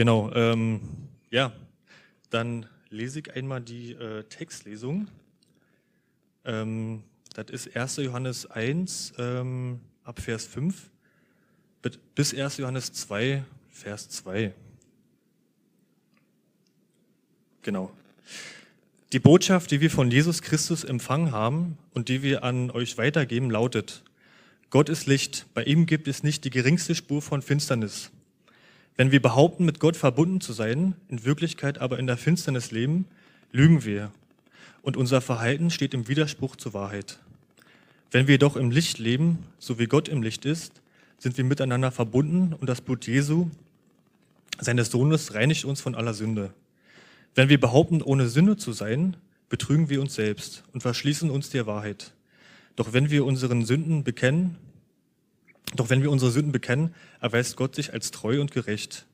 Genau, ähm, ja, dann lese ich einmal die äh, Textlesung. Ähm, das ist 1. Johannes 1 ähm, ab Vers 5 bis 1. Johannes 2, Vers 2. Genau. Die Botschaft, die wir von Jesus Christus empfangen haben und die wir an euch weitergeben, lautet, Gott ist Licht, bei ihm gibt es nicht die geringste Spur von Finsternis. Wenn wir behaupten, mit Gott verbunden zu sein, in Wirklichkeit aber in der Finsternis leben, lügen wir und unser Verhalten steht im Widerspruch zur Wahrheit. Wenn wir doch im Licht leben, so wie Gott im Licht ist, sind wir miteinander verbunden und das Blut Jesu, seines Sohnes, reinigt uns von aller Sünde. Wenn wir behaupten, ohne Sünde zu sein, betrügen wir uns selbst und verschließen uns der Wahrheit. Doch wenn wir unseren Sünden bekennen, doch wenn wir unsere Sünden bekennen, erweist Gott sich als treu und gerecht.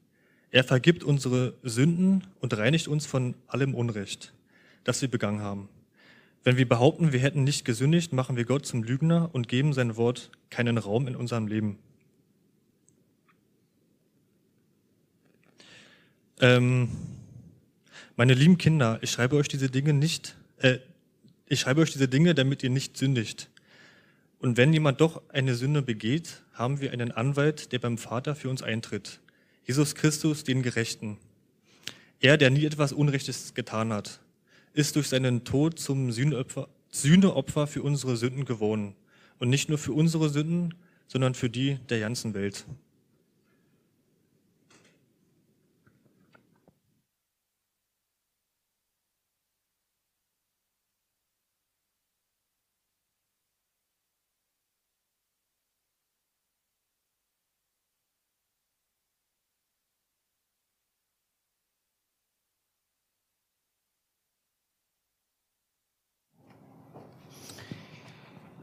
Er vergibt unsere Sünden und reinigt uns von allem Unrecht, das wir begangen haben. Wenn wir behaupten, wir hätten nicht gesündigt, machen wir Gott zum Lügner und geben sein Wort keinen Raum in unserem Leben. Ähm, meine lieben Kinder, ich schreibe euch diese Dinge nicht, äh, ich schreibe euch diese Dinge, damit ihr nicht sündigt. Und wenn jemand doch eine Sünde begeht, haben wir einen Anwalt, der beim Vater für uns eintritt. Jesus Christus, den Gerechten. Er, der nie etwas Unrechtes getan hat, ist durch seinen Tod zum Sühneopfer, Sühneopfer für unsere Sünden geworden. Und nicht nur für unsere Sünden, sondern für die der ganzen Welt.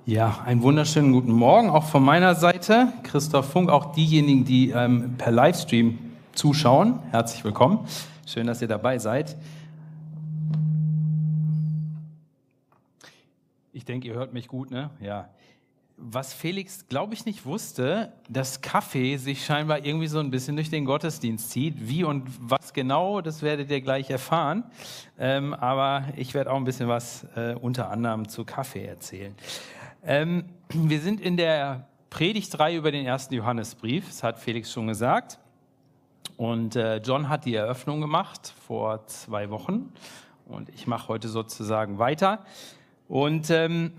Ja, einen wunderschönen guten Morgen auch von meiner Seite. Christoph Funk, auch diejenigen, die ähm, per Livestream zuschauen, herzlich willkommen. Schön, dass ihr dabei seid. Ich denke, ihr hört mich gut, ne? Ja. Was Felix, glaube ich, nicht wusste, dass Kaffee sich scheinbar irgendwie so ein bisschen durch den Gottesdienst zieht. Wie und was genau, das werdet ihr gleich erfahren. Ähm, aber ich werde auch ein bisschen was äh, unter anderem zu Kaffee erzählen. Ähm, wir sind in der Predigtreihe über den ersten Johannesbrief, das hat Felix schon gesagt. Und äh, John hat die Eröffnung gemacht vor zwei Wochen. Und ich mache heute sozusagen weiter. Und ähm,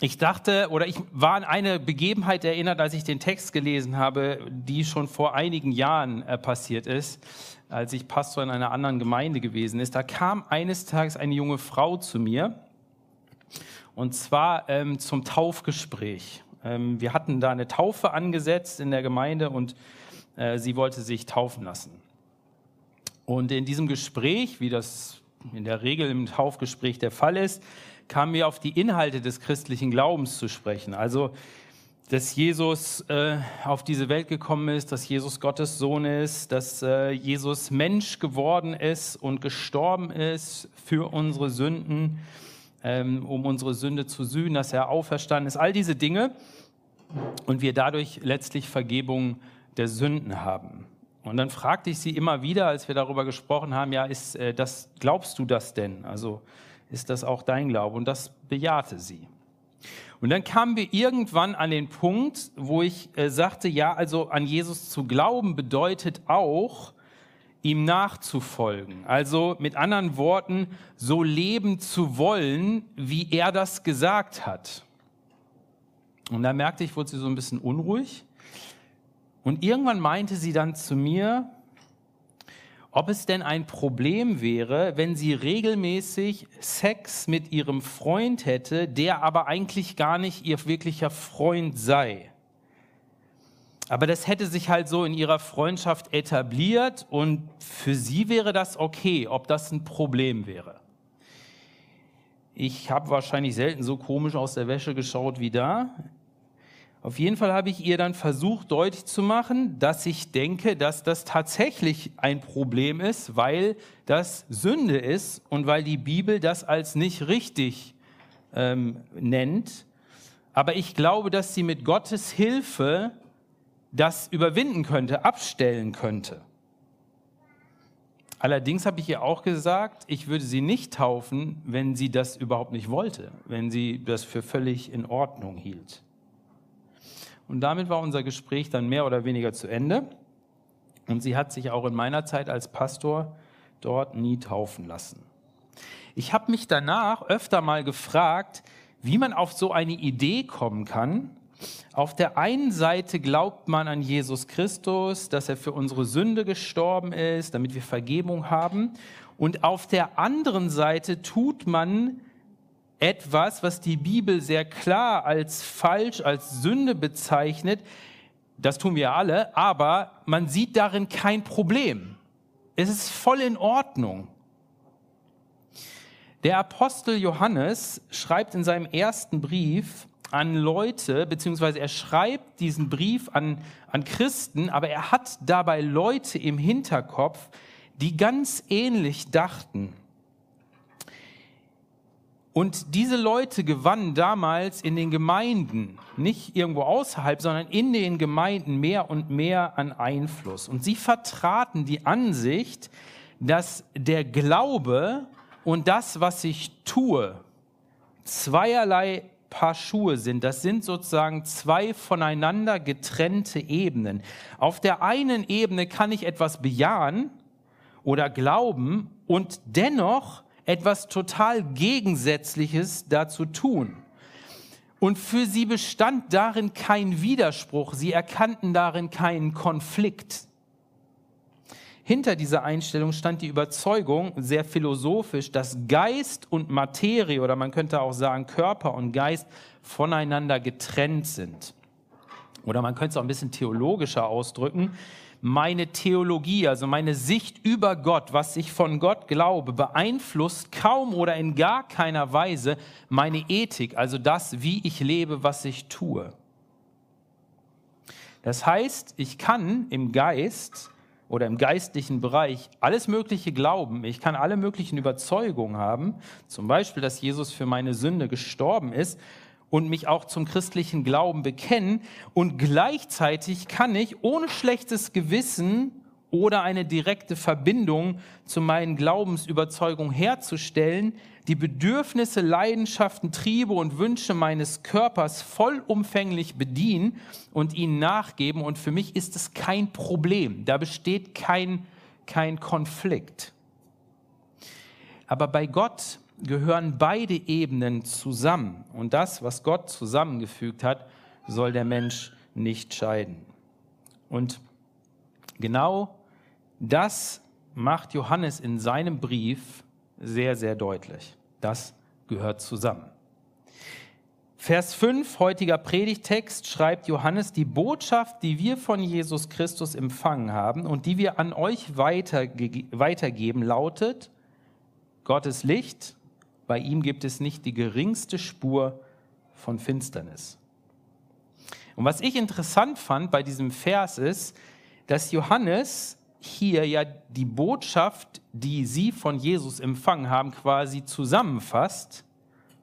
ich dachte, oder ich war an eine Begebenheit erinnert, als ich den Text gelesen habe, die schon vor einigen Jahren äh, passiert ist, als ich Pastor in einer anderen Gemeinde gewesen ist. Da kam eines Tages eine junge Frau zu mir und zwar ähm, zum Taufgespräch. Ähm, wir hatten da eine Taufe angesetzt in der Gemeinde und äh, sie wollte sich taufen lassen. Und in diesem Gespräch, wie das in der Regel im Taufgespräch der Fall ist, kamen wir auf die Inhalte des christlichen Glaubens zu sprechen. Also, dass Jesus äh, auf diese Welt gekommen ist, dass Jesus Gottes Sohn ist, dass äh, Jesus Mensch geworden ist und gestorben ist für unsere Sünden ähm, um unsere Sünde zu sühnen, dass er auferstanden ist, all diese Dinge und wir dadurch letztlich Vergebung der Sünden haben. Und dann fragte ich sie immer wieder, als wir darüber gesprochen haben, ja, ist äh, das, glaubst du das denn? Also ist das auch dein Glaube? Und das bejahte sie. Und dann kamen wir irgendwann an den Punkt, wo ich äh, sagte, ja, also an Jesus zu glauben bedeutet auch, ihm nachzufolgen. Also mit anderen Worten, so leben zu wollen, wie er das gesagt hat. Und da merkte ich, wurde sie so ein bisschen unruhig. Und irgendwann meinte sie dann zu mir, ob es denn ein Problem wäre, wenn sie regelmäßig Sex mit ihrem Freund hätte, der aber eigentlich gar nicht ihr wirklicher Freund sei. Aber das hätte sich halt so in ihrer Freundschaft etabliert und für sie wäre das okay, ob das ein Problem wäre. Ich habe wahrscheinlich selten so komisch aus der Wäsche geschaut wie da. Auf jeden Fall habe ich ihr dann versucht deutlich zu machen, dass ich denke, dass das tatsächlich ein Problem ist, weil das Sünde ist und weil die Bibel das als nicht richtig ähm, nennt. Aber ich glaube, dass sie mit Gottes Hilfe das überwinden könnte, abstellen könnte. Allerdings habe ich ihr auch gesagt, ich würde sie nicht taufen, wenn sie das überhaupt nicht wollte, wenn sie das für völlig in Ordnung hielt. Und damit war unser Gespräch dann mehr oder weniger zu Ende. Und sie hat sich auch in meiner Zeit als Pastor dort nie taufen lassen. Ich habe mich danach öfter mal gefragt, wie man auf so eine Idee kommen kann. Auf der einen Seite glaubt man an Jesus Christus, dass er für unsere Sünde gestorben ist, damit wir Vergebung haben. Und auf der anderen Seite tut man etwas, was die Bibel sehr klar als falsch, als Sünde bezeichnet. Das tun wir alle, aber man sieht darin kein Problem. Es ist voll in Ordnung. Der Apostel Johannes schreibt in seinem ersten Brief an Leute, beziehungsweise er schreibt diesen Brief an, an Christen, aber er hat dabei Leute im Hinterkopf, die ganz ähnlich dachten. Und diese Leute gewannen damals in den Gemeinden, nicht irgendwo außerhalb, sondern in den Gemeinden mehr und mehr an Einfluss. Und sie vertraten die Ansicht, dass der Glaube und das, was ich tue, zweierlei Paar Schuhe sind. Das sind sozusagen zwei voneinander getrennte Ebenen. Auf der einen Ebene kann ich etwas bejahen oder glauben und dennoch etwas total Gegensätzliches dazu tun. Und für sie bestand darin kein Widerspruch, sie erkannten darin keinen Konflikt. Hinter dieser Einstellung stand die Überzeugung, sehr philosophisch, dass Geist und Materie oder man könnte auch sagen Körper und Geist voneinander getrennt sind. Oder man könnte es auch ein bisschen theologischer ausdrücken. Meine Theologie, also meine Sicht über Gott, was ich von Gott glaube, beeinflusst kaum oder in gar keiner Weise meine Ethik, also das, wie ich lebe, was ich tue. Das heißt, ich kann im Geist oder im geistlichen Bereich alles Mögliche glauben, ich kann alle möglichen Überzeugungen haben, zum Beispiel, dass Jesus für meine Sünde gestorben ist und mich auch zum christlichen Glauben bekennen. Und gleichzeitig kann ich ohne schlechtes Gewissen oder eine direkte Verbindung zu meinen Glaubensüberzeugungen herzustellen, die Bedürfnisse, Leidenschaften, Triebe und Wünsche meines Körpers vollumfänglich bedienen und ihnen nachgeben. Und für mich ist es kein Problem. Da besteht kein, kein Konflikt. Aber bei Gott gehören beide Ebenen zusammen. Und das, was Gott zusammengefügt hat, soll der Mensch nicht scheiden. Und genau das macht Johannes in seinem Brief sehr, sehr deutlich. Das gehört zusammen. Vers 5, heutiger Predigtext, schreibt Johannes, die Botschaft, die wir von Jesus Christus empfangen haben und die wir an euch weiterge weitergeben, lautet, Gottes Licht, bei ihm gibt es nicht die geringste Spur von Finsternis. Und was ich interessant fand bei diesem Vers ist, dass Johannes hier ja die Botschaft, die sie von Jesus empfangen haben, quasi zusammenfasst.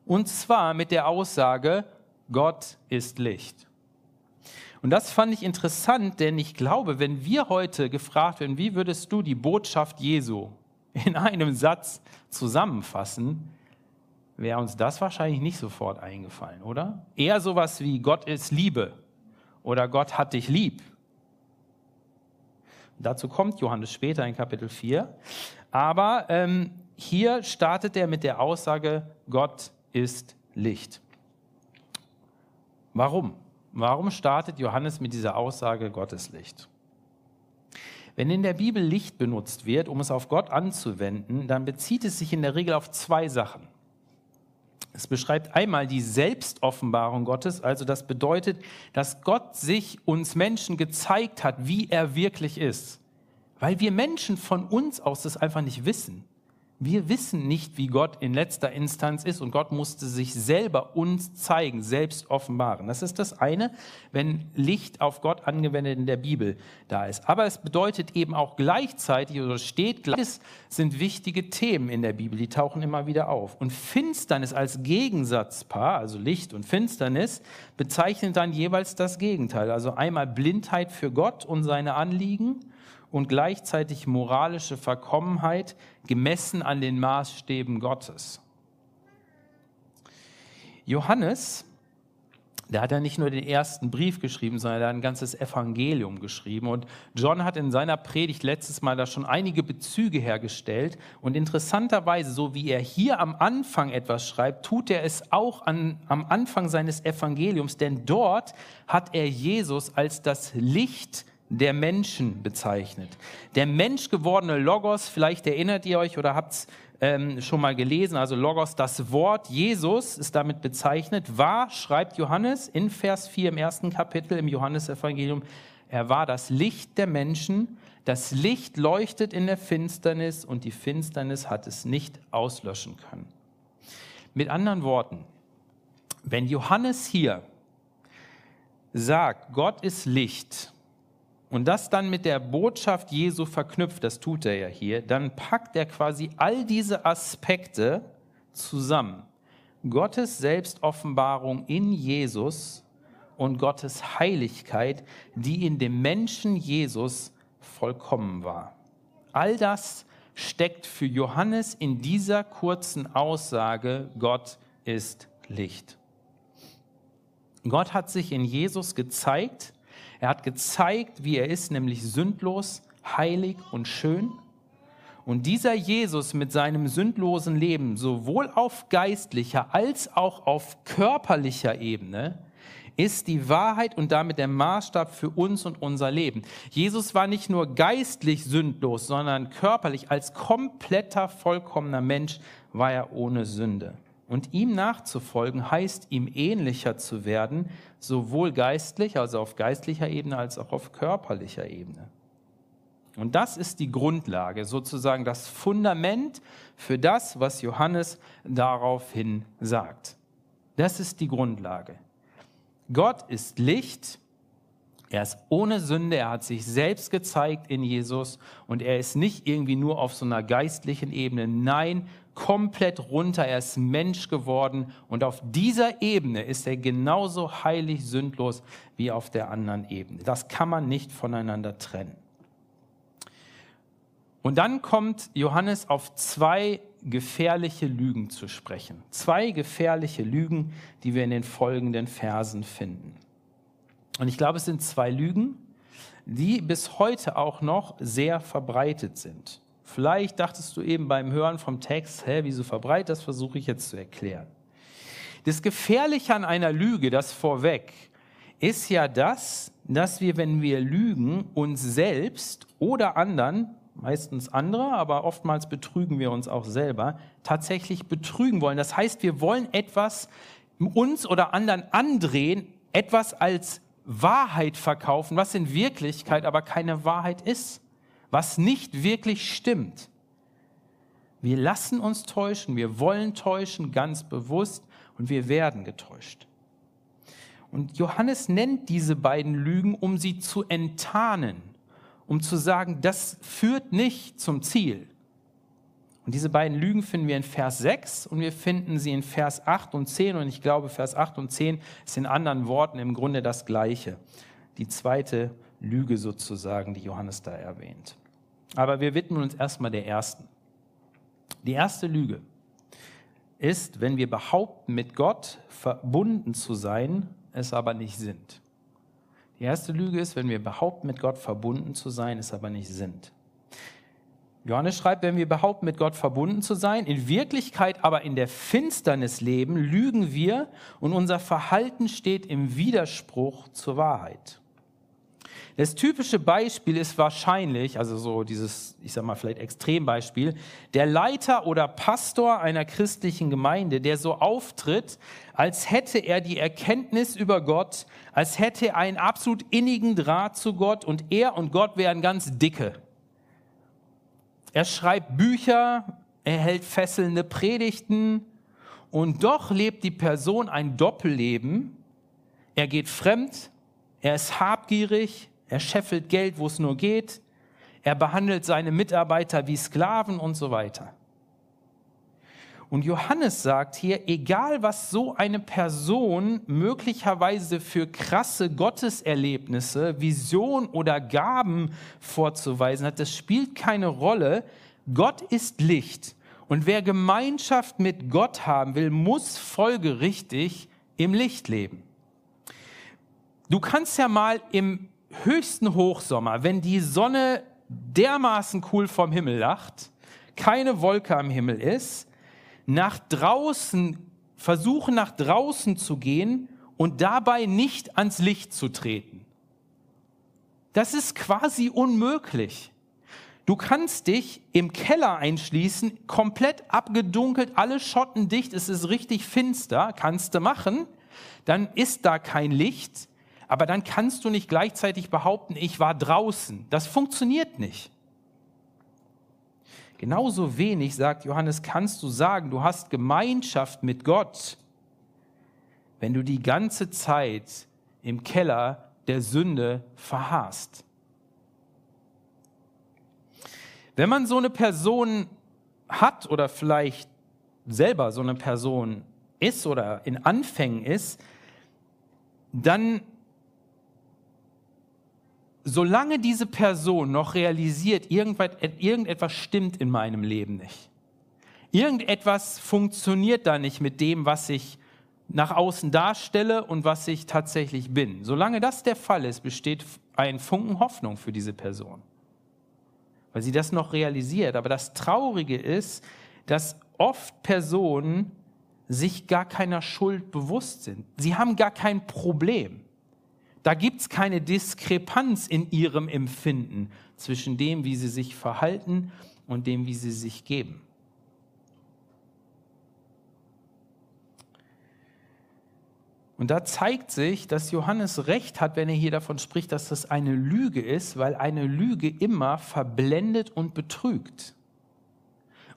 Und zwar mit der Aussage, Gott ist Licht. Und das fand ich interessant, denn ich glaube, wenn wir heute gefragt werden, wie würdest du die Botschaft Jesu in einem Satz zusammenfassen, wäre uns das wahrscheinlich nicht sofort eingefallen, oder? Eher sowas wie Gott ist Liebe oder Gott hat dich lieb Dazu kommt Johannes später in Kapitel 4. Aber ähm, hier startet er mit der Aussage, Gott ist Licht. Warum? Warum startet Johannes mit dieser Aussage, Gott ist Licht? Wenn in der Bibel Licht benutzt wird, um es auf Gott anzuwenden, dann bezieht es sich in der Regel auf zwei Sachen. Es beschreibt einmal die Selbstoffenbarung Gottes, also das bedeutet, dass Gott sich uns Menschen gezeigt hat, wie er wirklich ist. Weil wir Menschen von uns aus das einfach nicht wissen. Wir wissen nicht, wie Gott in letzter Instanz ist und Gott musste sich selber uns zeigen, selbst offenbaren. Das ist das eine, wenn Licht auf Gott angewendet in der Bibel da ist. Aber es bedeutet eben auch gleichzeitig oder steht gleich, sind wichtige Themen in der Bibel, die tauchen immer wieder auf. Und Finsternis als Gegensatzpaar, also Licht und Finsternis, bezeichnet dann jeweils das Gegenteil. Also einmal Blindheit für Gott und seine Anliegen und gleichzeitig moralische Verkommenheit gemessen an den Maßstäben Gottes. Johannes der hat ja nicht nur den ersten Brief geschrieben, sondern er hat ein ganzes Evangelium geschrieben. Und John hat in seiner Predigt letztes Mal da schon einige Bezüge hergestellt. Und interessanterweise, so wie er hier am Anfang etwas schreibt, tut er es auch an, am Anfang seines Evangeliums. Denn dort hat er Jesus als das Licht der Menschen bezeichnet. Der menschgewordene Logos, vielleicht erinnert ihr euch oder habt es ähm, schon mal gelesen, also Logos, das Wort Jesus ist damit bezeichnet, war, schreibt Johannes in Vers 4 im ersten Kapitel im Johannesevangelium, er war das Licht der Menschen, das Licht leuchtet in der Finsternis und die Finsternis hat es nicht auslöschen können. Mit anderen Worten, wenn Johannes hier sagt, Gott ist Licht, und das dann mit der Botschaft Jesu verknüpft, das tut er ja hier, dann packt er quasi all diese Aspekte zusammen. Gottes Selbstoffenbarung in Jesus und Gottes Heiligkeit, die in dem Menschen Jesus vollkommen war. All das steckt für Johannes in dieser kurzen Aussage, Gott ist Licht. Gott hat sich in Jesus gezeigt, er hat gezeigt, wie er ist, nämlich sündlos, heilig und schön. Und dieser Jesus mit seinem sündlosen Leben, sowohl auf geistlicher als auch auf körperlicher Ebene, ist die Wahrheit und damit der Maßstab für uns und unser Leben. Jesus war nicht nur geistlich sündlos, sondern körperlich als kompletter, vollkommener Mensch war er ohne Sünde. Und ihm nachzufolgen heißt, ihm ähnlicher zu werden, sowohl geistlich, also auf geistlicher Ebene, als auch auf körperlicher Ebene. Und das ist die Grundlage, sozusagen das Fundament für das, was Johannes daraufhin sagt. Das ist die Grundlage. Gott ist Licht, er ist ohne Sünde, er hat sich selbst gezeigt in Jesus und er ist nicht irgendwie nur auf so einer geistlichen Ebene. Nein, komplett runter, er ist Mensch geworden und auf dieser Ebene ist er genauso heilig, sündlos wie auf der anderen Ebene. Das kann man nicht voneinander trennen. Und dann kommt Johannes auf zwei gefährliche Lügen zu sprechen. Zwei gefährliche Lügen, die wir in den folgenden Versen finden. Und ich glaube, es sind zwei Lügen, die bis heute auch noch sehr verbreitet sind. Vielleicht dachtest du eben beim Hören vom Text, hä, wieso verbreitet, das versuche ich jetzt zu erklären. Das Gefährliche an einer Lüge, das vorweg, ist ja das, dass wir, wenn wir lügen, uns selbst oder anderen, meistens andere, aber oftmals betrügen wir uns auch selber, tatsächlich betrügen wollen. Das heißt, wir wollen etwas uns oder anderen andrehen, etwas als Wahrheit verkaufen, was in Wirklichkeit aber keine Wahrheit ist was nicht wirklich stimmt. Wir lassen uns täuschen, wir wollen täuschen, ganz bewusst, und wir werden getäuscht. Und Johannes nennt diese beiden Lügen, um sie zu enttarnen, um zu sagen, das führt nicht zum Ziel. Und diese beiden Lügen finden wir in Vers 6 und wir finden sie in Vers 8 und 10. Und ich glaube, Vers 8 und 10 ist in anderen Worten im Grunde das Gleiche. Die zweite Lüge sozusagen, die Johannes da erwähnt. Aber wir widmen uns erstmal der ersten. Die erste Lüge ist, wenn wir behaupten, mit Gott verbunden zu sein, es aber nicht sind. Die erste Lüge ist, wenn wir behaupten, mit Gott verbunden zu sein, es aber nicht sind. Johannes schreibt, wenn wir behaupten, mit Gott verbunden zu sein, in Wirklichkeit aber in der Finsternis leben, lügen wir und unser Verhalten steht im Widerspruch zur Wahrheit. Das typische Beispiel ist wahrscheinlich, also so dieses, ich sag mal vielleicht Extrembeispiel, der Leiter oder Pastor einer christlichen Gemeinde, der so auftritt, als hätte er die Erkenntnis über Gott, als hätte er einen absolut innigen Draht zu Gott und er und Gott wären ganz dicke. Er schreibt Bücher, er hält fesselnde Predigten und doch lebt die Person ein Doppelleben. Er geht fremd, er ist habgierig, er scheffelt Geld, wo es nur geht. Er behandelt seine Mitarbeiter wie Sklaven und so weiter. Und Johannes sagt hier, egal was so eine Person möglicherweise für krasse Gotteserlebnisse, Vision oder Gaben vorzuweisen hat, das spielt keine Rolle. Gott ist Licht. Und wer Gemeinschaft mit Gott haben will, muss folgerichtig im Licht leben. Du kannst ja mal im höchsten Hochsommer, wenn die Sonne dermaßen cool vom Himmel lacht, keine Wolke am Himmel ist, nach draußen, versuchen nach draußen zu gehen und dabei nicht ans Licht zu treten. Das ist quasi unmöglich. Du kannst dich im Keller einschließen, komplett abgedunkelt, alle Schotten dicht, es ist richtig finster, kannst du machen, dann ist da kein Licht, aber dann kannst du nicht gleichzeitig behaupten, ich war draußen. Das funktioniert nicht. Genauso wenig, sagt Johannes, kannst du sagen, du hast Gemeinschaft mit Gott, wenn du die ganze Zeit im Keller der Sünde verharrst. Wenn man so eine Person hat oder vielleicht selber so eine Person ist oder in Anfängen ist, dann solange diese Person noch realisiert, irgendetwas stimmt in meinem Leben nicht. Irgendetwas funktioniert da nicht mit dem, was ich nach außen darstelle und was ich tatsächlich bin. Solange das der Fall ist, besteht ein Funken Hoffnung für diese Person, weil sie das noch realisiert. Aber das Traurige ist, dass oft Personen sich gar keiner Schuld bewusst sind. Sie haben gar kein Problem. Da gibt es keine Diskrepanz in ihrem Empfinden zwischen dem, wie sie sich verhalten und dem, wie sie sich geben. Und da zeigt sich, dass Johannes recht hat, wenn er hier davon spricht, dass das eine Lüge ist, weil eine Lüge immer verblendet und betrügt.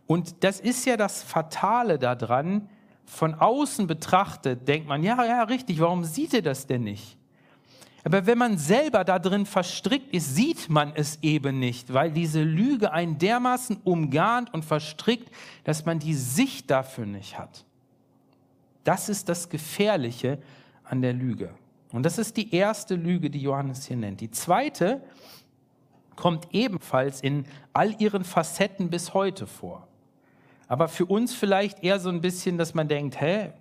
Und das ist ja das Fatale daran, von außen betrachtet, denkt man, ja, ja, richtig, warum sieht er das denn nicht? Aber wenn man selber da drin verstrickt ist, sieht man es eben nicht, weil diese Lüge einen dermaßen umgarnt und verstrickt, dass man die Sicht dafür nicht hat. Das ist das Gefährliche an der Lüge. Und das ist die erste Lüge, die Johannes hier nennt. Die zweite kommt ebenfalls in all ihren Facetten bis heute vor. Aber für uns vielleicht eher so ein bisschen, dass man denkt, hä,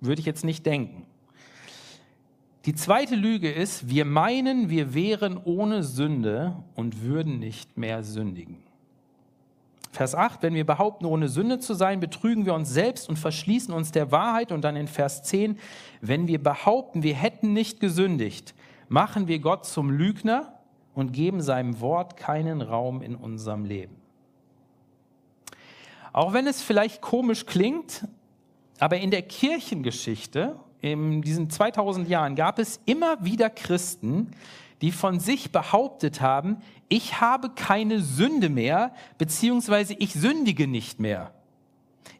würde ich jetzt nicht denken. Die zweite Lüge ist, wir meinen, wir wären ohne Sünde und würden nicht mehr sündigen. Vers 8, wenn wir behaupten, ohne Sünde zu sein, betrügen wir uns selbst und verschließen uns der Wahrheit. Und dann in Vers 10, wenn wir behaupten, wir hätten nicht gesündigt, machen wir Gott zum Lügner und geben seinem Wort keinen Raum in unserem Leben. Auch wenn es vielleicht komisch klingt, aber in der Kirchengeschichte in diesen 2000 Jahren gab es immer wieder Christen, die von sich behauptet haben, ich habe keine Sünde mehr, beziehungsweise ich sündige nicht mehr.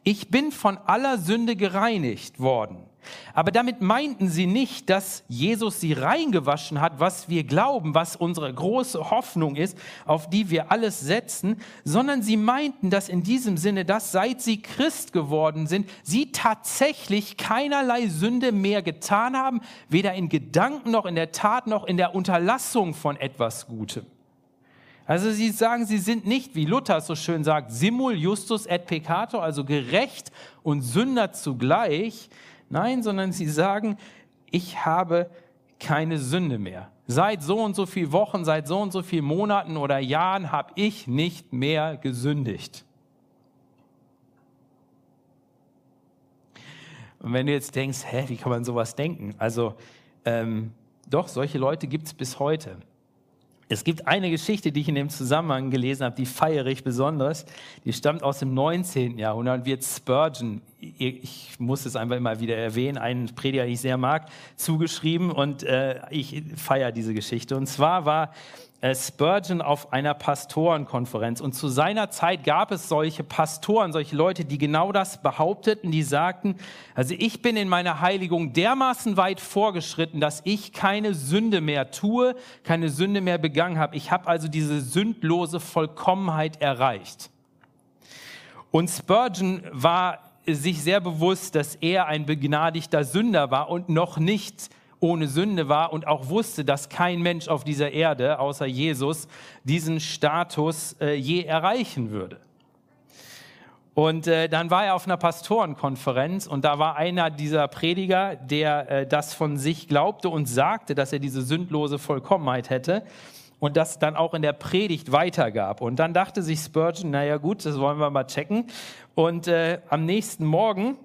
Ich bin von aller Sünde gereinigt worden. Aber damit meinten sie nicht, dass Jesus sie reingewaschen hat, was wir glauben, was unsere große Hoffnung ist, auf die wir alles setzen, sondern sie meinten, dass in diesem Sinne, dass seit sie Christ geworden sind, sie tatsächlich keinerlei Sünde mehr getan haben, weder in Gedanken noch in der Tat noch in der Unterlassung von etwas Gutem. Also sie sagen, sie sind nicht, wie Luther so schön sagt, simul justus et peccator, also gerecht und Sünder zugleich, Nein, sondern sie sagen, ich habe keine Sünde mehr. Seit so und so vielen Wochen, seit so und so vielen Monaten oder Jahren habe ich nicht mehr gesündigt. Und wenn du jetzt denkst, hä, wie kann man sowas denken? Also ähm, doch, solche Leute gibt es bis heute. Es gibt eine Geschichte, die ich in dem Zusammenhang gelesen habe, die feiere ich besonders. Die stammt aus dem 19. Jahrhundert und wird Spurgeon, ich muss es einfach immer wieder erwähnen, einen Prediger, den ich sehr mag, zugeschrieben und äh, ich feiere diese Geschichte. Und zwar war Spurgeon auf einer Pastorenkonferenz. Und zu seiner Zeit gab es solche Pastoren, solche Leute, die genau das behaupteten, die sagten, also ich bin in meiner Heiligung dermaßen weit vorgeschritten, dass ich keine Sünde mehr tue, keine Sünde mehr begangen habe. Ich habe also diese sündlose Vollkommenheit erreicht. Und Spurgeon war sich sehr bewusst, dass er ein begnadigter Sünder war und noch nicht ohne Sünde war und auch wusste, dass kein Mensch auf dieser Erde außer Jesus diesen Status äh, je erreichen würde. Und äh, dann war er auf einer Pastorenkonferenz und da war einer dieser Prediger, der äh, das von sich glaubte und sagte, dass er diese sündlose Vollkommenheit hätte und das dann auch in der Predigt weitergab. Und dann dachte sich Spurgeon, naja gut, das wollen wir mal checken. Und äh, am nächsten Morgen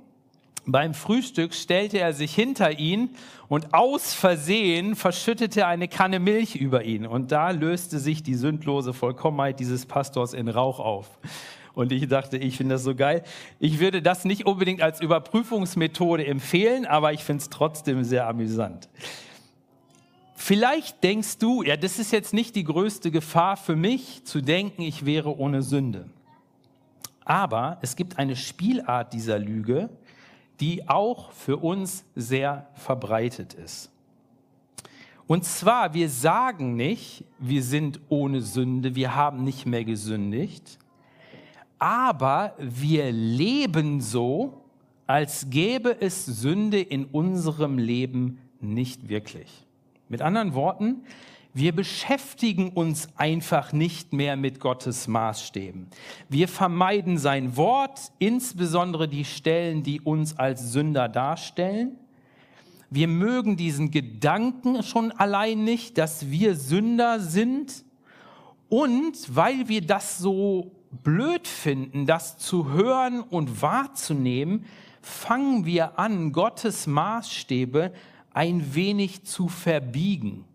beim Frühstück stellte er sich hinter ihn und aus Versehen verschüttete er eine Kanne Milch über ihn. Und da löste sich die sündlose Vollkommenheit dieses Pastors in Rauch auf. Und ich dachte, ich finde das so geil. Ich würde das nicht unbedingt als Überprüfungsmethode empfehlen, aber ich finde es trotzdem sehr amüsant. Vielleicht denkst du, ja, das ist jetzt nicht die größte Gefahr für mich, zu denken, ich wäre ohne Sünde. Aber es gibt eine Spielart dieser Lüge, die auch für uns sehr verbreitet ist. Und zwar, wir sagen nicht, wir sind ohne Sünde, wir haben nicht mehr gesündigt, aber wir leben so, als gäbe es Sünde in unserem Leben nicht wirklich. Mit anderen Worten, wir beschäftigen uns einfach nicht mehr mit Gottes Maßstäben. Wir vermeiden sein Wort, insbesondere die Stellen, die uns als Sünder darstellen. Wir mögen diesen Gedanken schon allein nicht, dass wir Sünder sind. Und weil wir das so blöd finden, das zu hören und wahrzunehmen, fangen wir an, Gottes Maßstäbe ein wenig zu verbiegen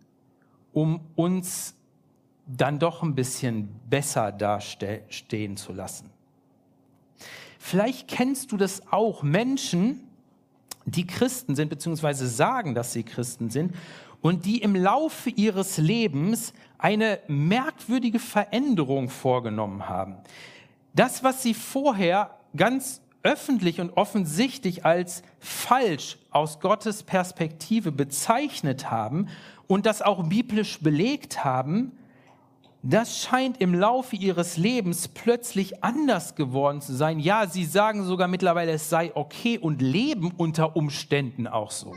um uns dann doch ein bisschen besser dastehen zu lassen. Vielleicht kennst du das auch, Menschen, die Christen sind, beziehungsweise sagen, dass sie Christen sind, und die im Laufe ihres Lebens eine merkwürdige Veränderung vorgenommen haben. Das, was sie vorher ganz öffentlich und offensichtlich als falsch aus Gottes Perspektive bezeichnet haben und das auch biblisch belegt haben, das scheint im Laufe ihres Lebens plötzlich anders geworden zu sein. Ja, sie sagen sogar mittlerweile, es sei okay und leben unter Umständen auch so.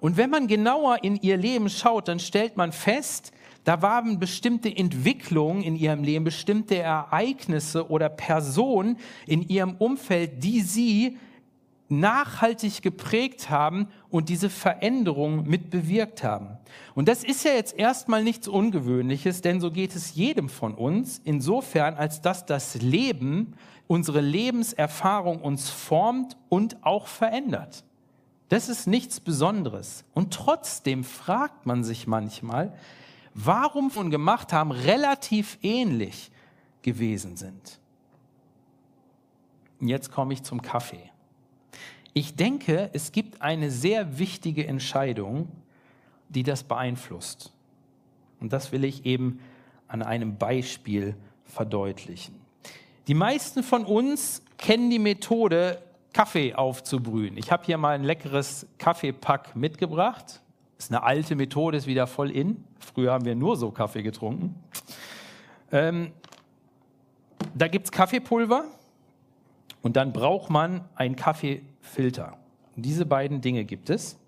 Und wenn man genauer in ihr Leben schaut, dann stellt man fest, da waren bestimmte Entwicklungen in ihrem Leben, bestimmte Ereignisse oder Personen in ihrem Umfeld, die sie nachhaltig geprägt haben und diese Veränderung mit bewirkt haben. Und das ist ja jetzt erstmal nichts Ungewöhnliches, denn so geht es jedem von uns, insofern als dass das Leben, unsere Lebenserfahrung uns formt und auch verändert. Das ist nichts Besonderes. Und trotzdem fragt man sich manchmal, warum von gemacht haben, relativ ähnlich gewesen sind. Und jetzt komme ich zum Kaffee. Ich denke, es gibt eine sehr wichtige Entscheidung, die das beeinflusst. Und das will ich eben an einem Beispiel verdeutlichen. Die meisten von uns kennen die Methode, Kaffee aufzubrühen. Ich habe hier mal ein leckeres Kaffeepack mitgebracht. Ist eine alte Methode, ist wieder voll in. Früher haben wir nur so Kaffee getrunken. Ähm, da gibt es Kaffeepulver und dann braucht man einen Kaffee Filter. Und diese beiden Dinge gibt es.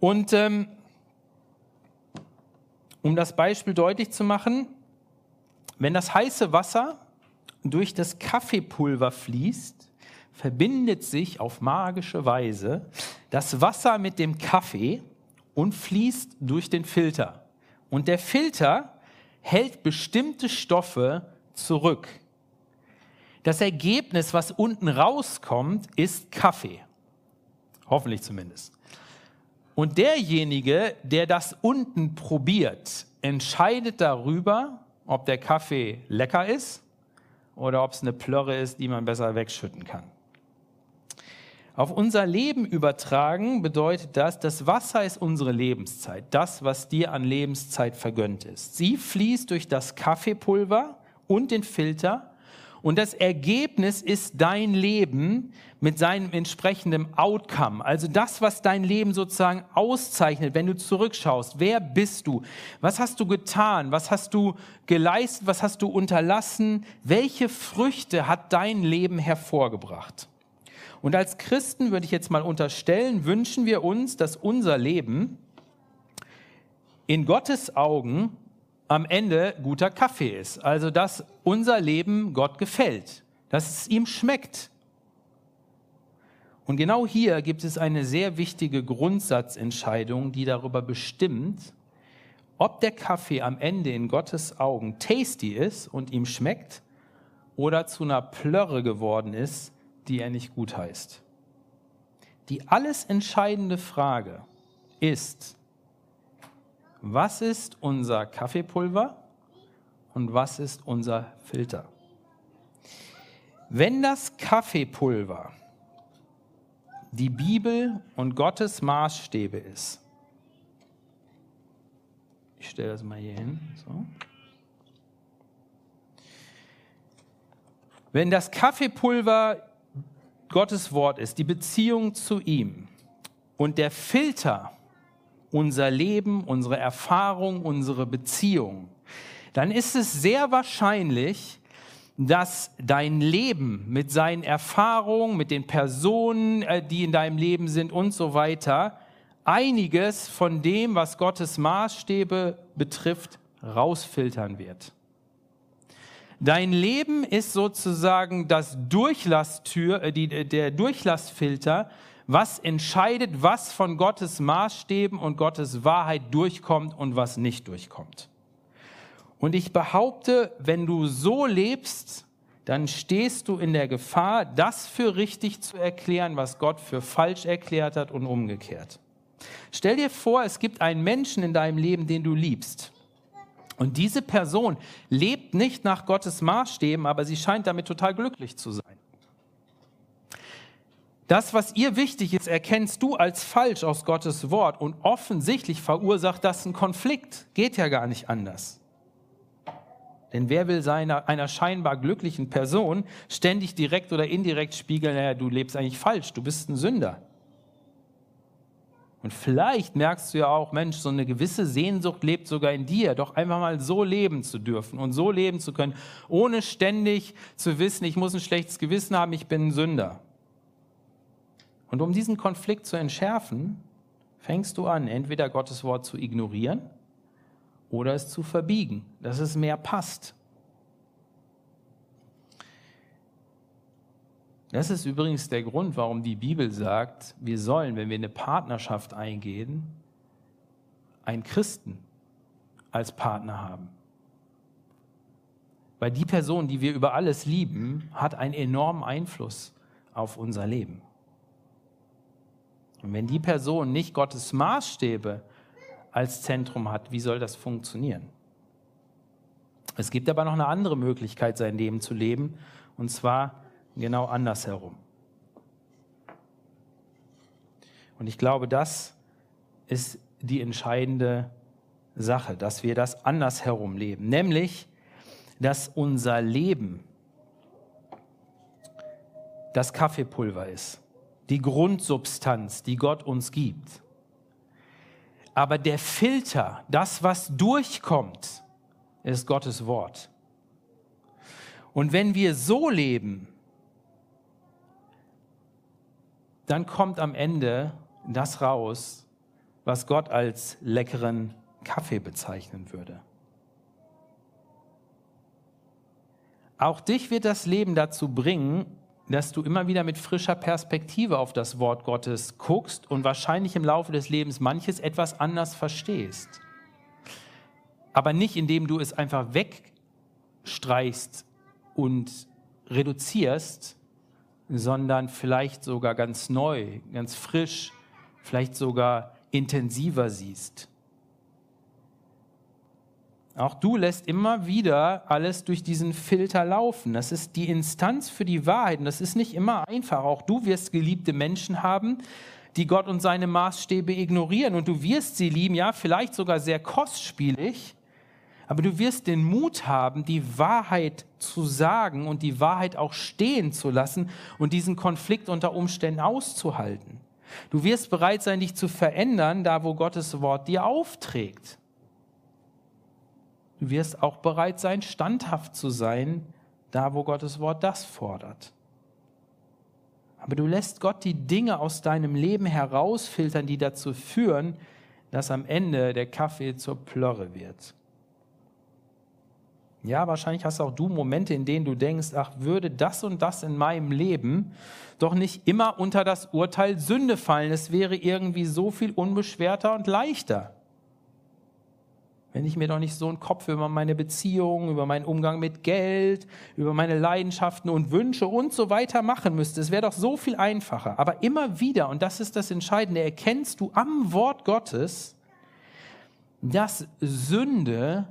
Und ähm, um das Beispiel deutlich zu machen, wenn das heiße Wasser durch das Kaffeepulver fließt, verbindet sich auf magische Weise das Wasser mit dem Kaffee und fließt durch den Filter. Und der Filter hält bestimmte Stoffe zurück. Das Ergebnis, was unten rauskommt, ist Kaffee. Hoffentlich zumindest. Und derjenige, der das unten probiert, entscheidet darüber, ob der Kaffee lecker ist oder ob es eine Plörre ist, die man besser wegschütten kann. Auf unser Leben übertragen bedeutet das, das Wasser ist unsere Lebenszeit, das, was dir an Lebenszeit vergönnt ist. Sie fließt durch das Kaffeepulver und den Filter Und das Ergebnis ist dein Leben mit seinem entsprechenden Outcome. Also das, was dein Leben sozusagen auszeichnet, wenn du zurückschaust. Wer bist du? Was hast du getan? Was hast du geleistet? Was hast du unterlassen? Welche Früchte hat dein Leben hervorgebracht? Und als Christen würde ich jetzt mal unterstellen, wünschen wir uns, dass unser Leben in Gottes Augen am Ende guter Kaffee ist. Also, dass unser Leben Gott gefällt, dass es ihm schmeckt. Und genau hier gibt es eine sehr wichtige Grundsatzentscheidung, die darüber bestimmt, ob der Kaffee am Ende in Gottes Augen tasty ist und ihm schmeckt oder zu einer Plörre geworden ist, die er nicht gut heißt. Die alles entscheidende Frage ist, was ist unser Kaffeepulver und was ist unser Filter? Wenn das Kaffeepulver die Bibel und Gottes Maßstäbe ist, ich stelle das mal hier hin, so. Wenn das Kaffeepulver Gottes Wort ist, die Beziehung zu ihm und der Filter unser Leben, unsere Erfahrung, unsere Beziehung, dann ist es sehr wahrscheinlich, dass dein Leben mit seinen Erfahrungen, mit den Personen, äh, die in deinem Leben sind und so weiter, einiges von dem, was Gottes Maßstäbe betrifft, rausfiltern wird. Dein Leben ist sozusagen das Durchlasstür, äh, die, der Durchlassfilter was entscheidet, was von Gottes Maßstäben und Gottes Wahrheit durchkommt und was nicht durchkommt. Und ich behaupte, wenn du so lebst, dann stehst du in der Gefahr, das für richtig zu erklären, was Gott für falsch erklärt hat und umgekehrt. Stell dir vor, es gibt einen Menschen in deinem Leben, den du liebst. Und diese Person lebt nicht nach Gottes Maßstäben, aber sie scheint damit total glücklich zu sein. Das, was ihr wichtig ist, erkennst du als falsch aus Gottes Wort und offensichtlich verursacht das einen Konflikt. Geht ja gar nicht anders. Denn wer will seiner, einer scheinbar glücklichen Person ständig direkt oder indirekt spiegeln, naja, du lebst eigentlich falsch, du bist ein Sünder. Und vielleicht merkst du ja auch, Mensch, so eine gewisse Sehnsucht lebt sogar in dir, doch einfach mal so leben zu dürfen und so leben zu können, ohne ständig zu wissen, ich muss ein schlechtes Gewissen haben, ich bin ein Sünder. Und um diesen Konflikt zu entschärfen, fängst du an, entweder Gottes Wort zu ignorieren oder es zu verbiegen, dass es mehr passt. Das ist übrigens der Grund, warum die Bibel sagt, wir sollen, wenn wir eine Partnerschaft eingehen, einen Christen als Partner haben. Weil die Person, die wir über alles lieben, hat einen enormen Einfluss auf unser Leben. Und wenn die Person nicht Gottes Maßstäbe als Zentrum hat, wie soll das funktionieren? Es gibt aber noch eine andere Möglichkeit, sein Leben zu leben, und zwar genau andersherum. Und ich glaube, das ist die entscheidende Sache, dass wir das andersherum leben, nämlich, dass unser Leben das Kaffeepulver ist die Grundsubstanz, die Gott uns gibt. Aber der Filter, das, was durchkommt, ist Gottes Wort. Und wenn wir so leben, dann kommt am Ende das raus, was Gott als leckeren Kaffee bezeichnen würde. Auch dich wird das Leben dazu bringen, dass du immer wieder mit frischer Perspektive auf das Wort Gottes guckst und wahrscheinlich im Laufe des Lebens manches etwas anders verstehst. Aber nicht indem du es einfach wegstreichst und reduzierst, sondern vielleicht sogar ganz neu, ganz frisch, vielleicht sogar intensiver siehst. Auch du lässt immer wieder alles durch diesen Filter laufen. Das ist die Instanz für die Wahrheit. Und das ist nicht immer einfach. Auch du wirst geliebte Menschen haben, die Gott und seine Maßstäbe ignorieren. Und du wirst sie lieben, ja, vielleicht sogar sehr kostspielig. Aber du wirst den Mut haben, die Wahrheit zu sagen und die Wahrheit auch stehen zu lassen und diesen Konflikt unter Umständen auszuhalten. Du wirst bereit sein, dich zu verändern, da wo Gottes Wort dir aufträgt. Du wirst auch bereit sein, standhaft zu sein, da wo Gottes Wort das fordert. Aber du lässt Gott die Dinge aus deinem Leben herausfiltern, die dazu führen, dass am Ende der Kaffee zur Plörre wird. Ja, wahrscheinlich hast auch du Momente, in denen du denkst, ach, würde das und das in meinem Leben doch nicht immer unter das Urteil Sünde fallen. Es wäre irgendwie so viel unbeschwerter und leichter. Wenn ich mir doch nicht so einen Kopf über meine Beziehungen, über meinen Umgang mit Geld, über meine Leidenschaften und Wünsche und so weiter machen müsste. Es wäre doch so viel einfacher. Aber immer wieder, und das ist das Entscheidende, erkennst du am Wort Gottes, dass Sünde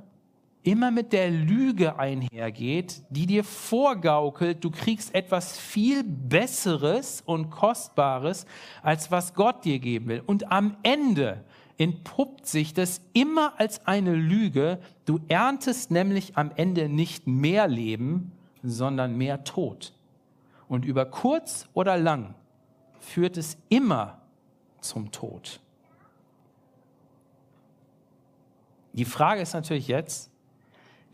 immer mit der Lüge einhergeht, die dir vorgaukelt, du kriegst etwas viel Besseres und Kostbares, als was Gott dir geben will. Und am Ende entpuppt sich das immer als eine Lüge. Du erntest nämlich am Ende nicht mehr Leben, sondern mehr Tod. Und über kurz oder lang führt es immer zum Tod. Die Frage ist natürlich jetzt,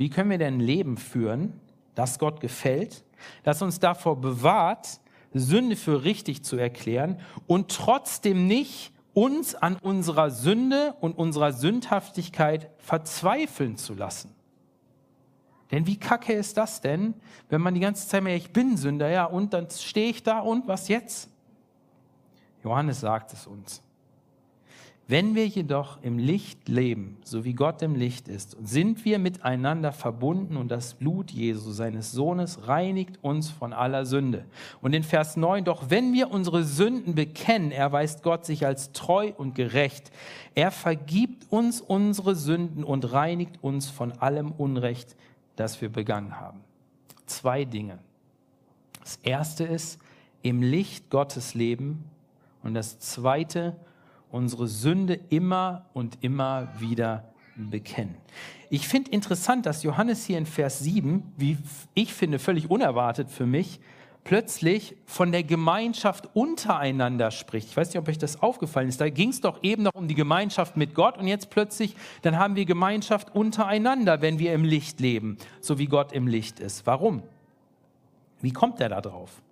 wie können wir denn ein Leben führen, das Gott gefällt, das uns davor bewahrt, Sünde für richtig zu erklären und trotzdem nicht uns an unserer Sünde und unserer Sündhaftigkeit verzweifeln zu lassen. Denn wie kacke ist das denn, wenn man die ganze Zeit mehr, ich bin Sünder, ja, und dann stehe ich da und was jetzt? Johannes sagt es uns. Wenn wir jedoch im Licht leben, so wie Gott im Licht ist, sind wir miteinander verbunden und das Blut Jesu, seines Sohnes, reinigt uns von aller Sünde. Und in Vers 9, doch wenn wir unsere Sünden bekennen, erweist Gott sich als treu und gerecht. Er vergibt uns unsere Sünden und reinigt uns von allem Unrecht, das wir begangen haben. Zwei Dinge. Das erste ist, im Licht Gottes leben. Und das zweite, unsere Sünde immer und immer wieder bekennen. Ich finde interessant, dass Johannes hier in Vers 7, wie ich finde, völlig unerwartet für mich, plötzlich von der Gemeinschaft untereinander spricht. Ich weiß nicht, ob euch das aufgefallen ist. Da ging es doch eben noch um die Gemeinschaft mit Gott und jetzt plötzlich, dann haben wir Gemeinschaft untereinander, wenn wir im Licht leben, so wie Gott im Licht ist. Warum? Wie kommt er da drauf?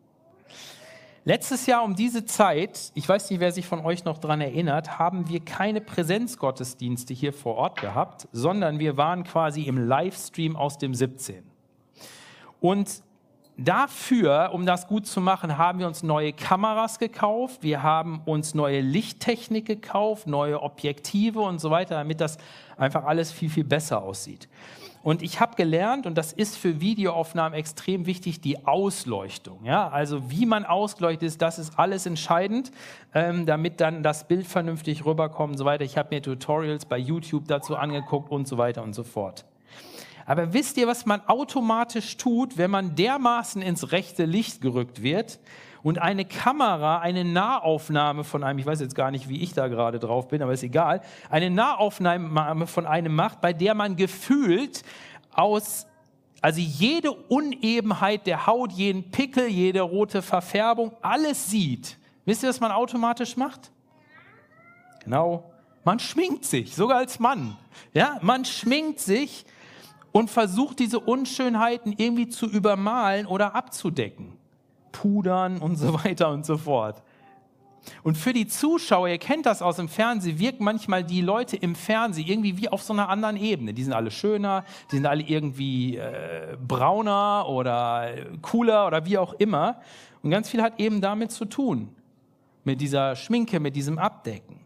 Letztes Jahr um diese Zeit, ich weiß nicht, wer sich von euch noch daran erinnert, haben wir keine Präsenzgottesdienste hier vor Ort gehabt, sondern wir waren quasi im Livestream aus dem 17. Und dafür, um das gut zu machen, haben wir uns neue Kameras gekauft, wir haben uns neue Lichttechnik gekauft, neue Objektive und so weiter, damit das einfach alles viel, viel besser aussieht. Und ich habe gelernt, und das ist für Videoaufnahmen extrem wichtig, die Ausleuchtung. Ja? Also wie man ausgeleuchtet ist, das ist alles entscheidend, ähm, damit dann das Bild vernünftig rüberkommt und so weiter. Ich habe mir Tutorials bei YouTube dazu angeguckt und so weiter und so fort. Aber wisst ihr, was man automatisch tut, wenn man dermaßen ins rechte Licht gerückt wird? Und eine Kamera eine Nahaufnahme von einem, ich weiß jetzt gar nicht, wie ich da gerade drauf bin, aber ist egal, eine Nahaufnahme von einem macht, bei der man gefühlt aus also jede Unebenheit der Haut, jeden Pickel, jede rote Verfärbung, alles sieht. Wisst ihr, was man automatisch macht? Genau, man schminkt sich, sogar als Mann. Ja, man schminkt sich und versucht diese Unschönheiten irgendwie zu übermalen oder abzudecken pudern und so weiter und so fort. Und für die Zuschauer, ihr kennt das aus dem Fernsehen, wirken manchmal die Leute im Fernsehen irgendwie wie auf so einer anderen Ebene. Die sind alle schöner, die sind alle irgendwie äh, brauner oder cooler oder wie auch immer. Und ganz viel hat eben damit zu tun. Mit dieser Schminke, mit diesem Abdecken.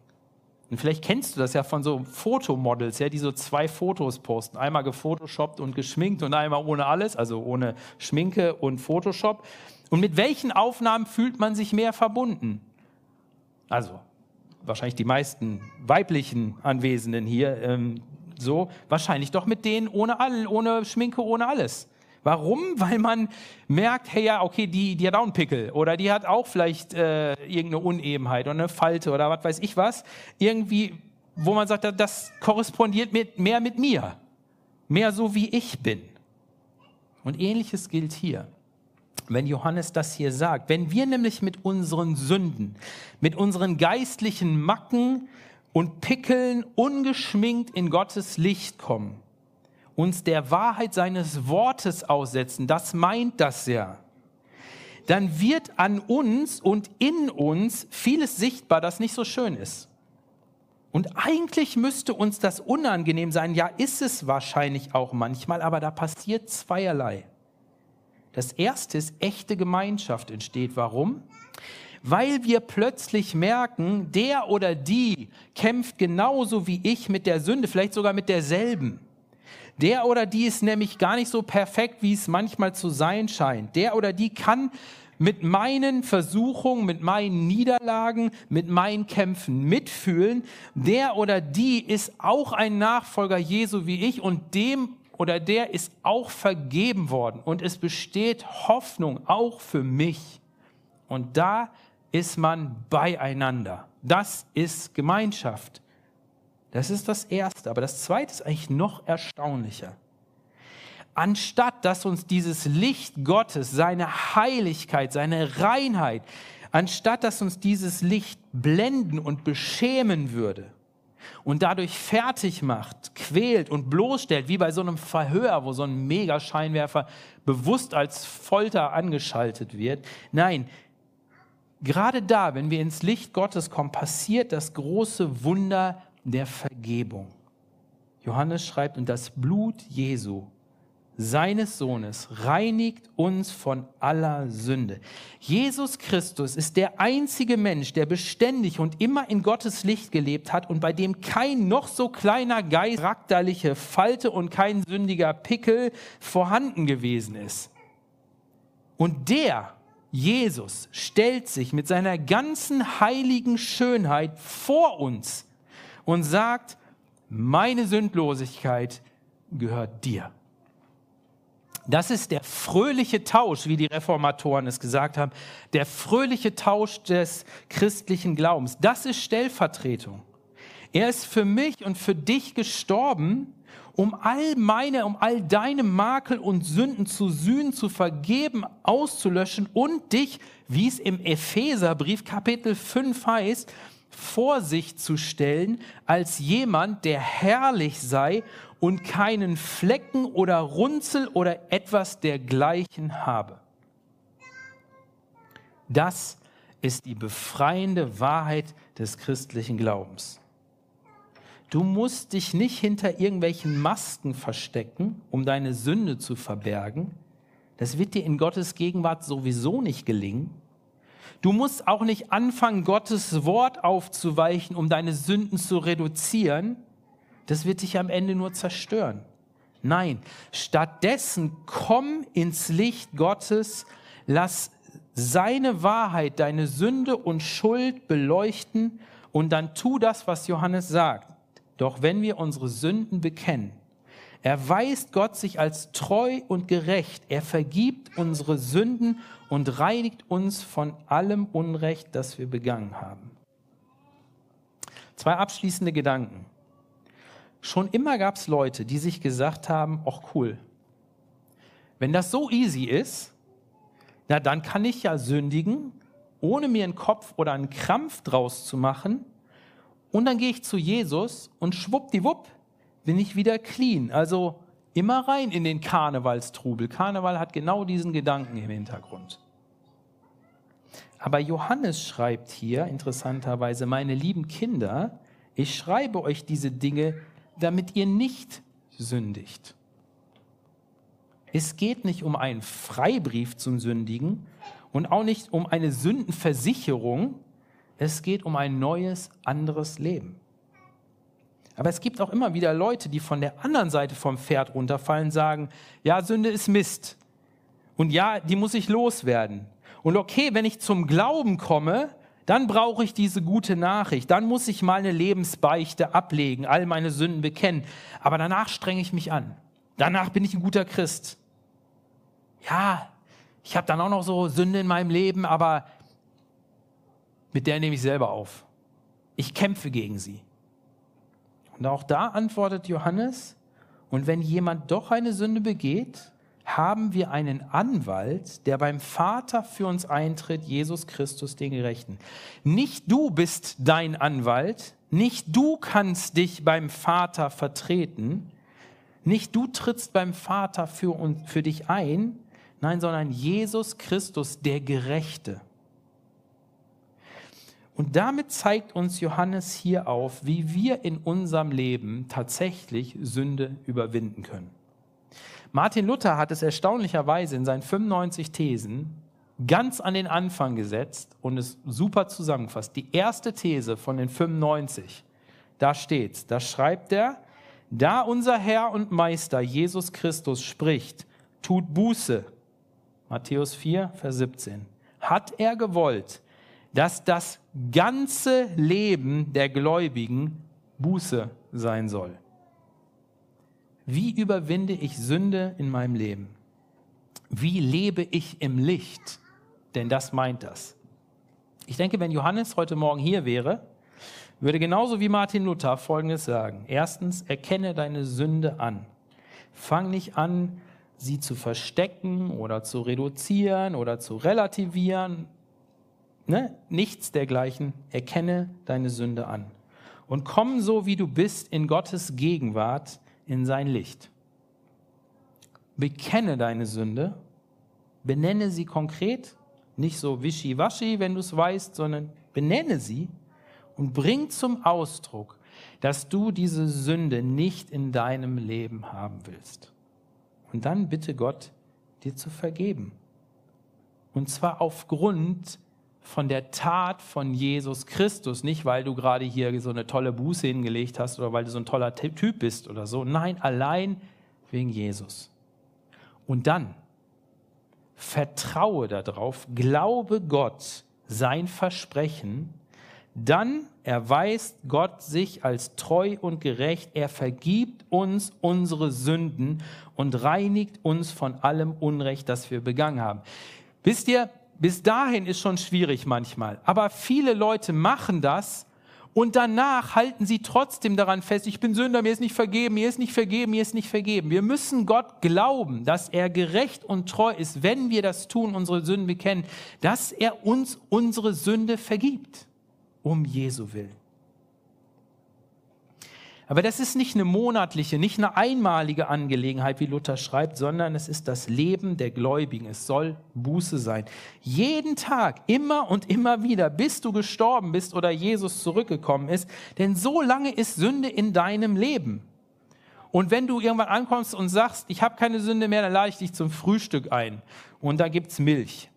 Und vielleicht kennst du das ja von so Fotomodels, ja, die so zwei Fotos posten. Einmal gefotoshoppt und geschminkt und einmal ohne alles, also ohne Schminke und Photoshop. Und mit welchen Aufnahmen fühlt man sich mehr verbunden? Also wahrscheinlich die meisten weiblichen Anwesenden hier ähm, so, wahrscheinlich doch mit denen ohne, all, ohne Schminke, ohne alles. Warum? Weil man merkt, hey ja, okay, die, die hat auch einen Pickel oder die hat auch vielleicht äh, irgendeine Unebenheit oder eine Falte oder was weiß ich was. Irgendwie, wo man sagt, das korrespondiert mit, mehr mit mir mehr so wie ich bin. Und ähnliches gilt hier wenn Johannes das hier sagt. Wenn wir nämlich mit unseren Sünden, mit unseren geistlichen Macken und Pickeln ungeschminkt in Gottes Licht kommen, uns der Wahrheit seines Wortes aussetzen, das meint das ja, dann wird an uns und in uns vieles sichtbar, das nicht so schön ist. Und eigentlich müsste uns das unangenehm sein, ja ist es wahrscheinlich auch manchmal, aber da passiert zweierlei. Das erste ist, echte Gemeinschaft entsteht. Warum? Weil wir plötzlich merken, der oder die kämpft genauso wie ich mit der Sünde, vielleicht sogar mit derselben. Der oder die ist nämlich gar nicht so perfekt, wie es manchmal zu sein scheint. Der oder die kann mit meinen Versuchungen, mit meinen Niederlagen, mit meinen Kämpfen mitfühlen. Der oder die ist auch ein Nachfolger Jesu wie ich und dem oder der ist auch vergeben worden und es besteht Hoffnung auch für mich. Und da ist man beieinander. Das ist Gemeinschaft. Das ist das Erste. Aber das Zweite ist eigentlich noch erstaunlicher. Anstatt dass uns dieses Licht Gottes, seine Heiligkeit, seine Reinheit, anstatt dass uns dieses Licht blenden und beschämen würde, und dadurch fertig macht, quält und bloßstellt, wie bei so einem Verhör, wo so ein Megascheinwerfer bewusst als Folter angeschaltet wird. Nein, gerade da, wenn wir ins Licht Gottes kommen, passiert das große Wunder der Vergebung. Johannes schreibt, und das Blut Jesu seines Sohnes reinigt uns von aller Sünde. Jesus Christus ist der einzige Mensch, der beständig und immer in Gottes Licht gelebt hat und bei dem kein noch so kleiner Geist, charakterliche Falte und kein sündiger Pickel vorhanden gewesen ist. Und der, Jesus, stellt sich mit seiner ganzen heiligen Schönheit vor uns und sagt, meine Sündlosigkeit gehört dir. Das ist der fröhliche Tausch, wie die Reformatoren es gesagt haben, der fröhliche Tausch des christlichen Glaubens. Das ist Stellvertretung. Er ist für mich und für dich gestorben, um all meine, um all deine Makel und Sünden zu sühnen, zu vergeben, auszulöschen und dich, wie es im Epheserbrief Kapitel 5 heißt, vor sich zu stellen als jemand, der herrlich sei und keinen Flecken oder Runzel oder etwas dergleichen habe. Das ist die befreiende Wahrheit des christlichen Glaubens. Du musst dich nicht hinter irgendwelchen Masken verstecken, um deine Sünde zu verbergen. Das wird dir in Gottes Gegenwart sowieso nicht gelingen. Du musst auch nicht anfangen, Gottes Wort aufzuweichen, um deine Sünden zu reduzieren. Das wird dich am Ende nur zerstören. Nein, stattdessen komm ins Licht Gottes, lass seine Wahrheit, deine Sünde und Schuld beleuchten und dann tu das, was Johannes sagt. Doch wenn wir unsere Sünden bekennen, erweist Gott sich als treu und gerecht. Er vergibt unsere Sünden und reinigt uns von allem Unrecht, das wir begangen haben. Zwei abschließende Gedanken. Schon immer gab es Leute, die sich gesagt haben, ach cool, wenn das so easy ist, na dann kann ich ja sündigen, ohne mir einen Kopf oder einen Krampf draus zu machen. Und dann gehe ich zu Jesus und schwuppdiwupp bin ich wieder clean. Also immer rein in den Karnevalstrubel. Karneval hat genau diesen Gedanken im Hintergrund. Aber Johannes schreibt hier interessanterweise, meine lieben Kinder, ich schreibe euch diese Dinge, damit ihr nicht sündigt. Es geht nicht um einen Freibrief zum Sündigen und auch nicht um eine Sündenversicherung. Es geht um ein neues, anderes Leben. Aber es gibt auch immer wieder Leute, die von der anderen Seite vom Pferd runterfallen, sagen, ja, Sünde ist Mist. Und ja, die muss ich loswerden. Und okay, wenn ich zum Glauben komme, dann brauche ich diese gute Nachricht. Dann muss ich mal eine Lebensbeichte ablegen, all meine Sünden bekennen. Aber danach strenge ich mich an. Danach bin ich ein guter Christ. Ja, ich habe dann auch noch so Sünde in meinem Leben, aber mit der nehme ich selber auf. Ich kämpfe gegen sie. Und auch da antwortet Johannes, Und wenn jemand doch eine Sünde begeht, haben wir einen Anwalt, der beim Vater für uns eintritt, Jesus Christus, den Gerechten. Nicht du bist dein Anwalt, nicht du kannst dich beim Vater vertreten, nicht du trittst beim Vater für, uns, für dich ein, nein, sondern Jesus Christus, der Gerechte. Und damit zeigt uns Johannes hier auf, wie wir in unserem Leben tatsächlich Sünde überwinden können. Martin Luther hat es erstaunlicherweise in seinen 95 Thesen ganz an den Anfang gesetzt und es super zusammengefasst. Die erste These von den 95, da steht's, da schreibt er, da unser Herr und Meister Jesus Christus spricht, tut Buße, Matthäus 4, Vers 17, hat er gewollt, dass das ganze Leben der Gläubigen Buße sein soll. Wie überwinde ich Sünde in meinem Leben? Wie lebe ich im Licht? Denn das meint das. Ich denke, wenn Johannes heute Morgen hier wäre, würde genauso wie Martin Luther Folgendes sagen. Erstens, erkenne deine Sünde an. Fang nicht an, sie zu verstecken oder zu reduzieren oder zu relativieren. Ne? Nichts dergleichen. Erkenne deine Sünde an. Und komm so, wie du bist, in Gottes Gegenwart, in sein Licht. Bekenne deine Sünde, benenne sie konkret, nicht so wischiwaschi, wenn du es weißt, sondern benenne sie und bring zum Ausdruck, dass du diese Sünde nicht in deinem Leben haben willst. Und dann bitte Gott, dir zu vergeben. Und zwar aufgrund von der Tat von Jesus Christus, nicht weil du gerade hier so eine tolle Buße hingelegt hast oder weil du so ein toller Typ bist oder so. Nein, allein wegen Jesus. Und dann vertraue darauf, glaube Gott sein Versprechen, dann erweist Gott sich als treu und gerecht. Er vergibt uns unsere Sünden und reinigt uns von allem Unrecht, das wir begangen haben. Wisst ihr, bis dahin ist schon schwierig manchmal. Aber viele Leute machen das und danach halten sie trotzdem daran fest, ich bin Sünder, mir ist nicht vergeben, mir ist nicht vergeben, mir ist nicht vergeben. Wir müssen Gott glauben, dass er gerecht und treu ist, wenn wir das tun, unsere Sünden bekennen, dass er uns unsere Sünde vergibt, um Jesu willen. Aber das ist nicht eine monatliche, nicht eine einmalige Angelegenheit, wie Luther schreibt, sondern es ist das Leben der Gläubigen. Es soll Buße sein. Jeden Tag, immer und immer wieder, bis du gestorben bist oder Jesus zurückgekommen ist. Denn so lange ist Sünde in deinem Leben. Und wenn du irgendwann ankommst und sagst, ich habe keine Sünde mehr, dann lade ich dich zum Frühstück ein. Und da gibt es Milch.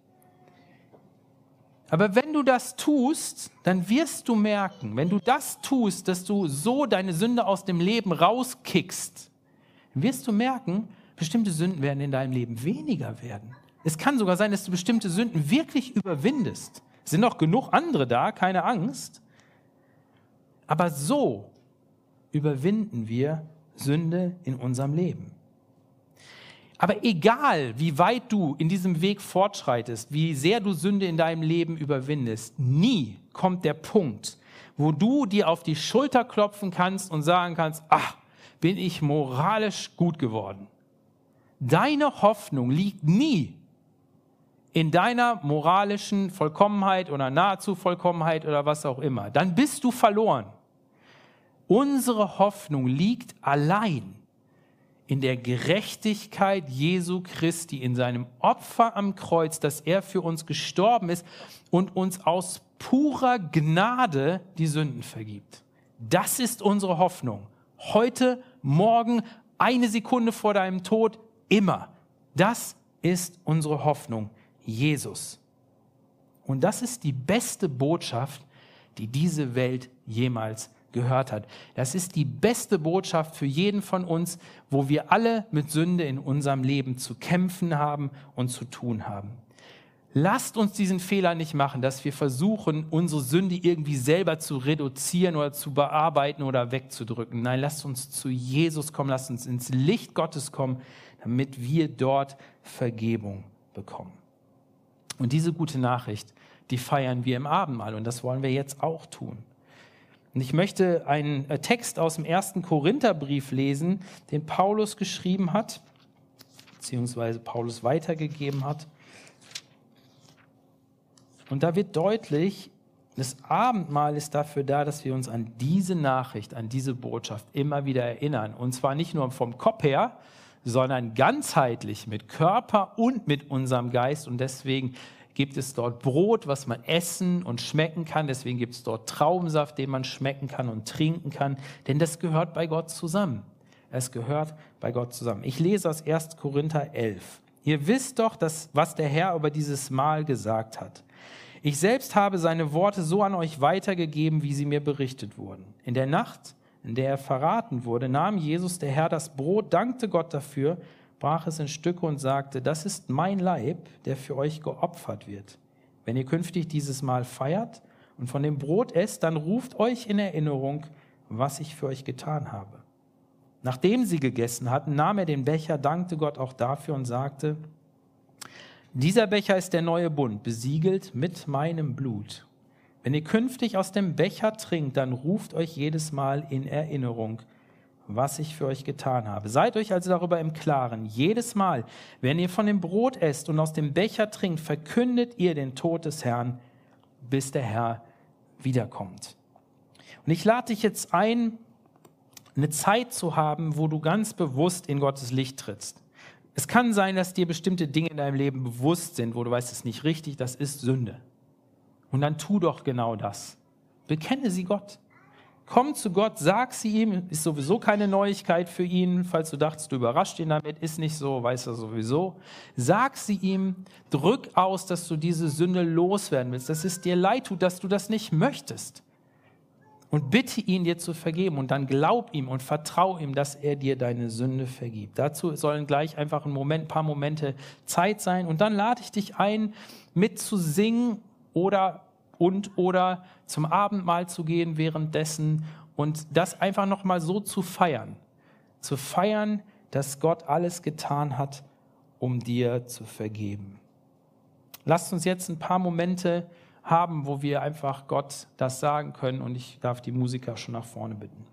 Aber wenn du das tust, dann wirst du merken, wenn du das tust, dass du so deine Sünde aus dem Leben rauskickst, wirst du merken, bestimmte Sünden werden in deinem Leben weniger werden. Es kann sogar sein, dass du bestimmte Sünden wirklich überwindest. Es sind noch genug andere da, keine Angst. Aber so überwinden wir Sünde in unserem Leben. Aber egal, wie weit du in diesem Weg fortschreitest, wie sehr du Sünde in deinem Leben überwindest, nie kommt der Punkt, wo du dir auf die Schulter klopfen kannst und sagen kannst, ach, bin ich moralisch gut geworden. Deine Hoffnung liegt nie in deiner moralischen Vollkommenheit oder nahezu Vollkommenheit oder was auch immer. Dann bist du verloren. Unsere Hoffnung liegt allein in der Gerechtigkeit Jesu Christi, in seinem Opfer am Kreuz, dass er für uns gestorben ist und uns aus purer Gnade die Sünden vergibt. Das ist unsere Hoffnung. Heute, morgen, eine Sekunde vor deinem Tod, immer. Das ist unsere Hoffnung, Jesus. Und das ist die beste Botschaft, die diese Welt jemals gehört hat. Das ist die beste Botschaft für jeden von uns, wo wir alle mit Sünde in unserem Leben zu kämpfen haben und zu tun haben. Lasst uns diesen Fehler nicht machen, dass wir versuchen, unsere Sünde irgendwie selber zu reduzieren oder zu bearbeiten oder wegzudrücken. Nein, lasst uns zu Jesus kommen, lasst uns ins Licht Gottes kommen, damit wir dort Vergebung bekommen. Und diese gute Nachricht, die feiern wir im Abendmahl und das wollen wir jetzt auch tun. Und ich möchte einen äh, Text aus dem ersten Korintherbrief lesen, den Paulus geschrieben hat, beziehungsweise Paulus weitergegeben hat. Und da wird deutlich, das Abendmahl ist dafür da, dass wir uns an diese Nachricht, an diese Botschaft immer wieder erinnern. Und zwar nicht nur vom Kopf her, sondern ganzheitlich mit Körper und mit unserem Geist. Und deswegen gibt es dort Brot, was man essen und schmecken kann. Deswegen gibt es dort Traubensaft, den man schmecken kann und trinken kann. Denn das gehört bei Gott zusammen. Es gehört bei Gott zusammen. Ich lese aus 1. Korinther 11. Ihr wisst doch, dass, was der Herr über dieses Mahl gesagt hat. Ich selbst habe seine Worte so an euch weitergegeben, wie sie mir berichtet wurden. In der Nacht, in der er verraten wurde, nahm Jesus, der Herr, das Brot, dankte Gott dafür, brach es in Stücke und sagte, das ist mein Leib, der für euch geopfert wird. Wenn ihr künftig dieses Mal feiert und von dem Brot esst, dann ruft euch in Erinnerung, was ich für euch getan habe. Nachdem sie gegessen hatten, nahm er den Becher, dankte Gott auch dafür und sagte, dieser Becher ist der neue Bund, besiegelt mit meinem Blut. Wenn ihr künftig aus dem Becher trinkt, dann ruft euch jedes Mal in Erinnerung, was ich für euch getan habe. Seid euch also darüber im Klaren. Jedes Mal, wenn ihr von dem Brot esst und aus dem Becher trinkt, verkündet ihr den Tod des Herrn, bis der Herr wiederkommt. Und ich lade dich jetzt ein, eine Zeit zu haben, wo du ganz bewusst in Gottes Licht trittst. Es kann sein, dass dir bestimmte Dinge in deinem Leben bewusst sind, wo du weißt, es ist nicht richtig, das ist Sünde. Und dann tu doch genau das. Bekenne sie Gott. Komm zu Gott, sag sie ihm, ist sowieso keine Neuigkeit für ihn, falls du dachtest, du überrascht ihn damit, ist nicht so, weiß er sowieso. Sag sie ihm, drück aus, dass du diese Sünde loswerden willst, dass es dir leid tut, dass du das nicht möchtest und bitte ihn, dir zu vergeben. Und dann glaub ihm und vertrau ihm, dass er dir deine Sünde vergibt. Dazu sollen gleich einfach ein Moment, paar Momente Zeit sein. Und dann lade ich dich ein, mitzusingen oder und oder zum Abendmahl zu gehen währenddessen und das einfach nochmal so zu feiern. Zu feiern, dass Gott alles getan hat, um dir zu vergeben. Lasst uns jetzt ein paar Momente haben, wo wir einfach Gott das sagen können. Und ich darf die Musiker schon nach vorne bitten.